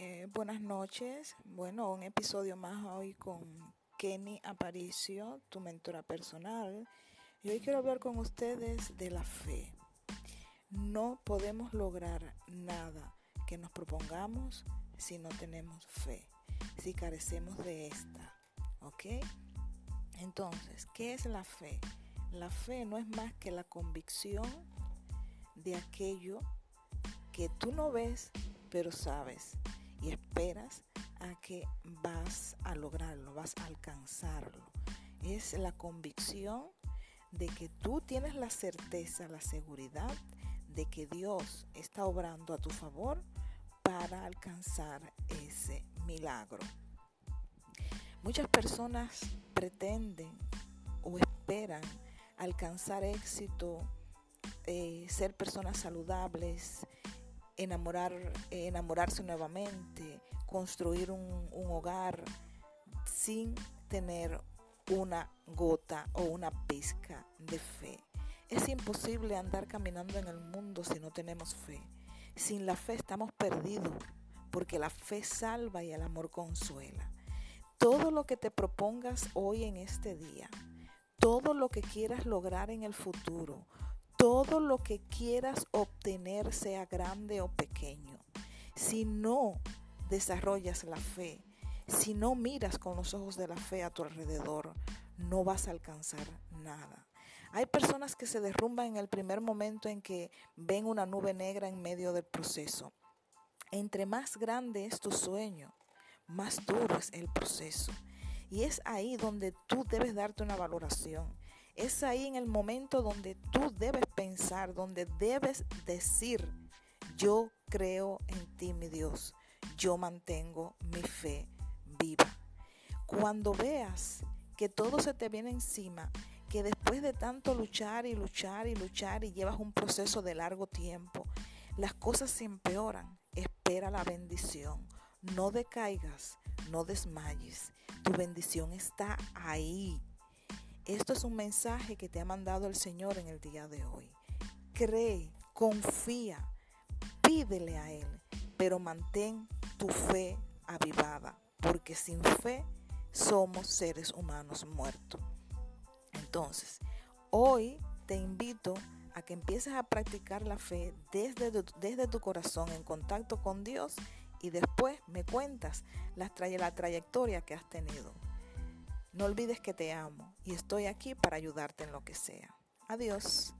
Eh, buenas noches. Bueno, un episodio más hoy con Kenny Aparicio, tu mentora personal. Y hoy quiero hablar con ustedes de la fe. No podemos lograr nada que nos propongamos si no tenemos fe, si carecemos de esta. ¿Ok? Entonces, ¿qué es la fe? La fe no es más que la convicción de aquello que tú no ves, pero sabes y esperas a que vas a lograrlo, vas a alcanzarlo. Es la convicción de que tú tienes la certeza, la seguridad de que Dios está obrando a tu favor para alcanzar ese milagro. Muchas personas pretenden o esperan alcanzar éxito, eh, ser personas saludables, enamorar, enamorarse nuevamente, construir un, un hogar sin tener una gota o una pizca de fe. Es imposible andar caminando en el mundo si no tenemos fe. Sin la fe estamos perdidos, porque la fe salva y el amor consuela. Todo lo que te propongas hoy en este día, todo lo que quieras lograr en el futuro, todo lo que quieras obtener, sea grande o pequeño, si no desarrollas la fe, si no miras con los ojos de la fe a tu alrededor, no vas a alcanzar nada. Hay personas que se derrumban en el primer momento en que ven una nube negra en medio del proceso. Entre más grande es tu sueño, más duro es el proceso. Y es ahí donde tú debes darte una valoración. Es ahí en el momento donde tú debes pensar, donde debes decir, yo creo en ti, mi Dios. Yo mantengo mi fe viva. Cuando veas que todo se te viene encima, que después de tanto luchar y luchar y luchar y llevas un proceso de largo tiempo, las cosas se empeoran, espera la bendición. No decaigas, no desmayes. Tu bendición está ahí. Esto es un mensaje que te ha mandado el Señor en el día de hoy. Cree, confía, pídele a Él, pero mantén tu fe avivada, porque sin fe somos seres humanos muertos. Entonces, hoy te invito a que empieces a practicar la fe desde, desde tu corazón en contacto con Dios y después me cuentas la, la trayectoria que has tenido. No olvides que te amo y estoy aquí para ayudarte en lo que sea. Adiós.